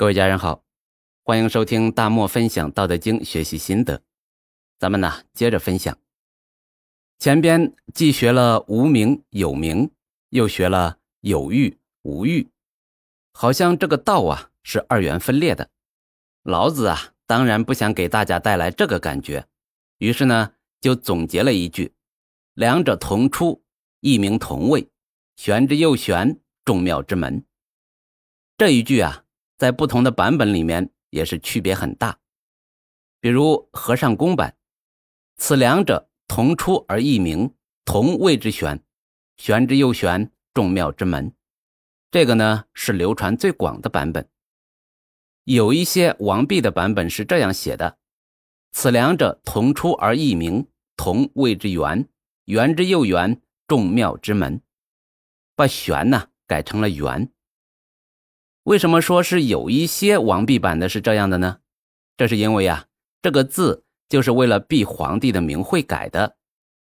各位家人好，欢迎收听大漠分享《道德经》学习心得。咱们呢接着分享。前边既学了无名有名，又学了有欲无欲，好像这个道啊是二元分裂的。老子啊当然不想给大家带来这个感觉，于是呢就总结了一句：“两者同出，异名同谓，玄之又玄，众妙之门。”这一句啊。在不同的版本里面也是区别很大，比如和尚公版，此两者同出而异名，同谓之玄，玄之又玄，众妙之门。这个呢是流传最广的版本。有一些王弼的版本是这样写的：此两者同出而异名，同谓之玄，元之又元，众妙之门。把玄呢改成了圆。为什么说是有一些王弼版的是这样的呢？这是因为啊，这个字就是为了避皇帝的名讳改的。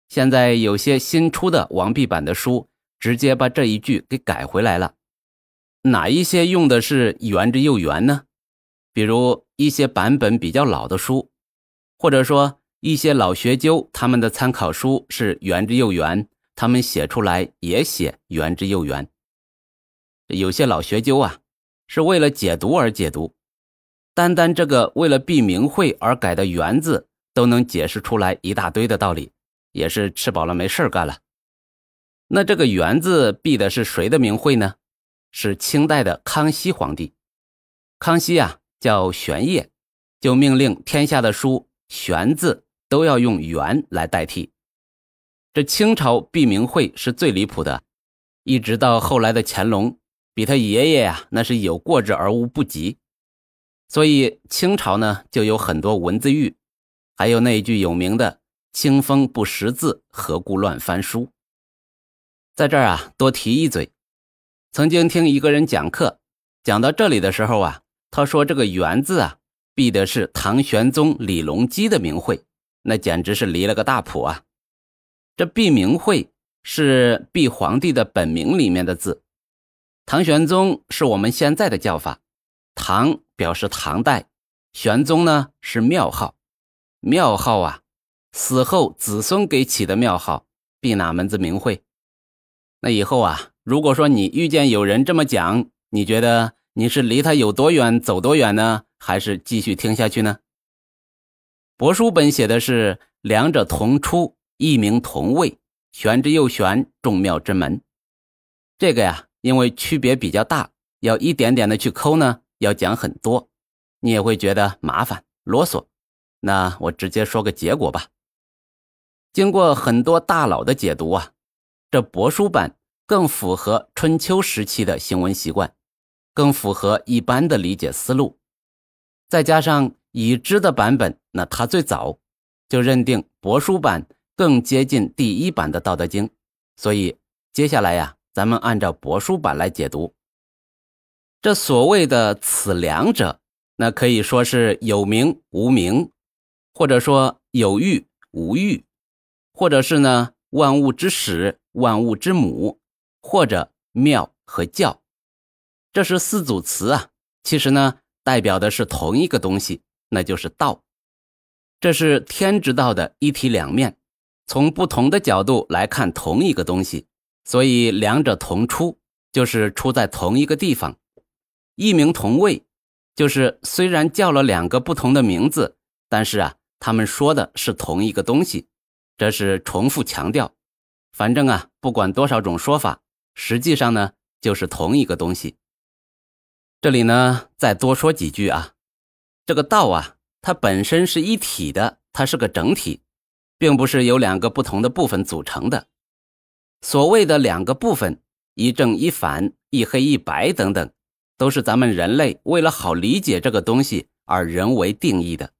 现在有些新出的王弼版的书，直接把这一句给改回来了。哪一些用的是“圆之又圆”呢？比如一些版本比较老的书，或者说一些老学究他们的参考书是“圆之又圆”，他们写出来也写“圆之又圆”。有些老学究啊。是为了解读而解读，单单这个为了避名讳而改的“元”字，都能解释出来一大堆的道理，也是吃饱了没事干了。那这个“元”字避的是谁的名讳呢？是清代的康熙皇帝。康熙啊，叫玄烨，就命令天下的书“玄”字都要用“元”来代替。这清朝避名讳是最离谱的，一直到后来的乾隆。比他爷爷呀，那是有过之而无不及，所以清朝呢就有很多文字狱，还有那一句有名的“清风不识字，何故乱翻书”。在这儿啊，多提一嘴，曾经听一个人讲课，讲到这里的时候啊，他说这个“元”字啊，避的是唐玄宗李隆基的名讳，那简直是离了个大谱啊。这避名讳是避皇帝的本名里面的字。唐玄宗是我们现在的叫法，唐表示唐代，玄宗呢是庙号，庙号啊，死后子孙给起的庙号，避哪门子名讳？那以后啊，如果说你遇见有人这么讲，你觉得你是离他有多远走多远呢，还是继续听下去呢？帛书本写的是两者同出，一名同谓，玄之又玄，众妙之门。这个呀。因为区别比较大，要一点点的去抠呢，要讲很多，你也会觉得麻烦啰嗦。那我直接说个结果吧。经过很多大佬的解读啊，这帛书版更符合春秋时期的行文习惯，更符合一般的理解思路。再加上已知的版本，那它最早就认定帛书版更接近第一版的《道德经》，所以接下来呀。咱们按照帛书版来解读，这所谓的此两者，那可以说是有名无名，或者说有欲无欲，或者是呢万物之始、万物之母，或者妙和教，这是四组词啊。其实呢，代表的是同一个东西，那就是道。这是天之道的一体两面，从不同的角度来看同一个东西。所以两者同出，就是出在同一个地方；异名同谓，就是虽然叫了两个不同的名字，但是啊，他们说的是同一个东西。这是重复强调。反正啊，不管多少种说法，实际上呢，就是同一个东西。这里呢，再多说几句啊。这个道啊，它本身是一体的，它是个整体，并不是由两个不同的部分组成的。所谓的两个部分，一正一反，一黑一白等等，都是咱们人类为了好理解这个东西而人为定义的。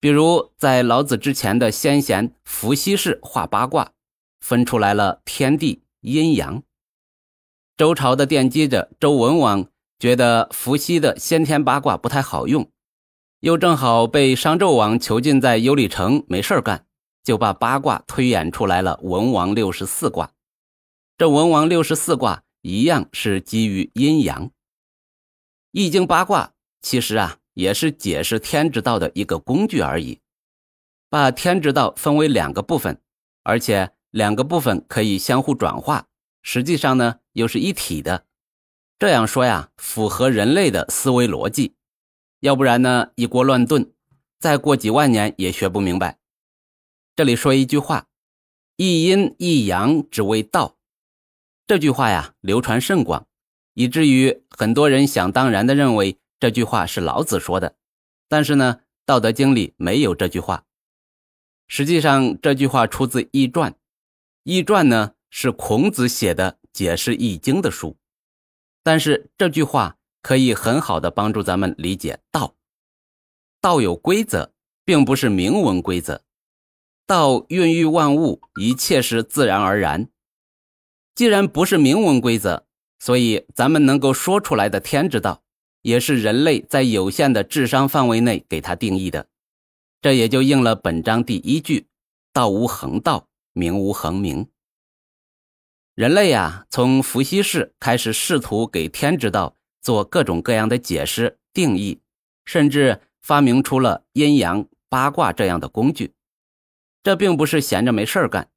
比如在老子之前的先贤伏羲氏画八卦，分出来了天地阴阳。周朝的奠基者周文王觉得伏羲的先天八卦不太好用，又正好被商纣王囚禁在幽里城，没事干。就把八卦推演出来了，文王六十四卦。这文王六十四卦一样是基于阴阳。易经八卦其实啊也是解释天之道的一个工具而已。把天之道分为两个部分，而且两个部分可以相互转化，实际上呢又是一体的。这样说呀，符合人类的思维逻辑。要不然呢，一锅乱炖，再过几万年也学不明白。这里说一句话：“一阴一阳，只为道。”这句话呀，流传甚广，以至于很多人想当然的认为这句话是老子说的。但是呢，《道德经》里没有这句话。实际上，这句话出自《易传》，《易传》呢是孔子写的解释《易经》的书。但是这句话可以很好的帮助咱们理解道。道有规则，并不是明文规则。道孕育万物，一切是自然而然。既然不是明文规则，所以咱们能够说出来的天之道，也是人类在有限的智商范围内给它定义的。这也就应了本章第一句：“道无恒道，名无恒名。”人类呀，从伏羲氏开始，试图给天之道做各种各样的解释、定义，甚至发明出了阴阳八卦这样的工具。这并不是闲着没事干，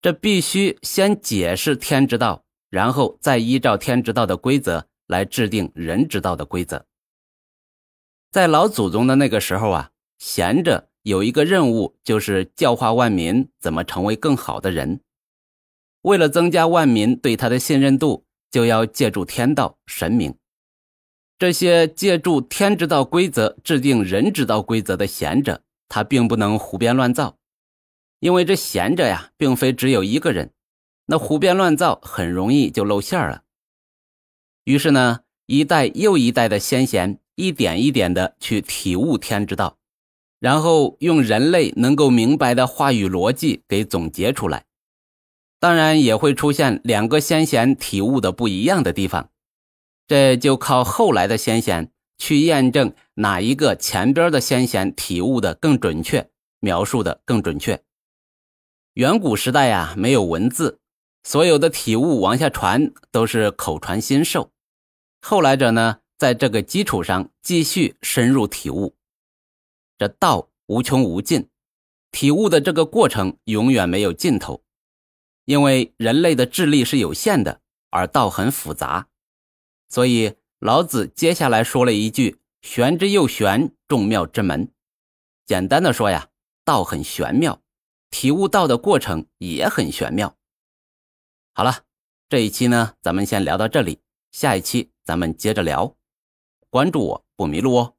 这必须先解释天之道，然后再依照天之道的规则来制定人之道的规则。在老祖宗的那个时候啊。闲着有一个任务，就是教化万民怎么成为更好的人。为了增加万民对他的信任度，就要借助天道神明。这些借助天之道规则制定人之道规则的贤者，他并不能胡编乱造，因为这贤者呀，并非只有一个人，那胡编乱造很容易就露馅了。于是呢，一代又一代的先贤，一点一点的去体悟天之道。然后用人类能够明白的话语逻辑给总结出来，当然也会出现两个先贤体悟的不一样的地方，这就靠后来的先贤去验证哪一个前边的先贤体悟的更准确，描述的更准确。远古时代呀，没有文字，所有的体悟往下传都是口传心授，后来者呢，在这个基础上继续深入体悟。这道无穷无尽，体悟的这个过程永远没有尽头，因为人类的智力是有限的，而道很复杂，所以老子接下来说了一句：“玄之又玄，众妙之门。”简单的说呀，道很玄妙，体悟道的过程也很玄妙。好了，这一期呢，咱们先聊到这里，下一期咱们接着聊，关注我不迷路哦。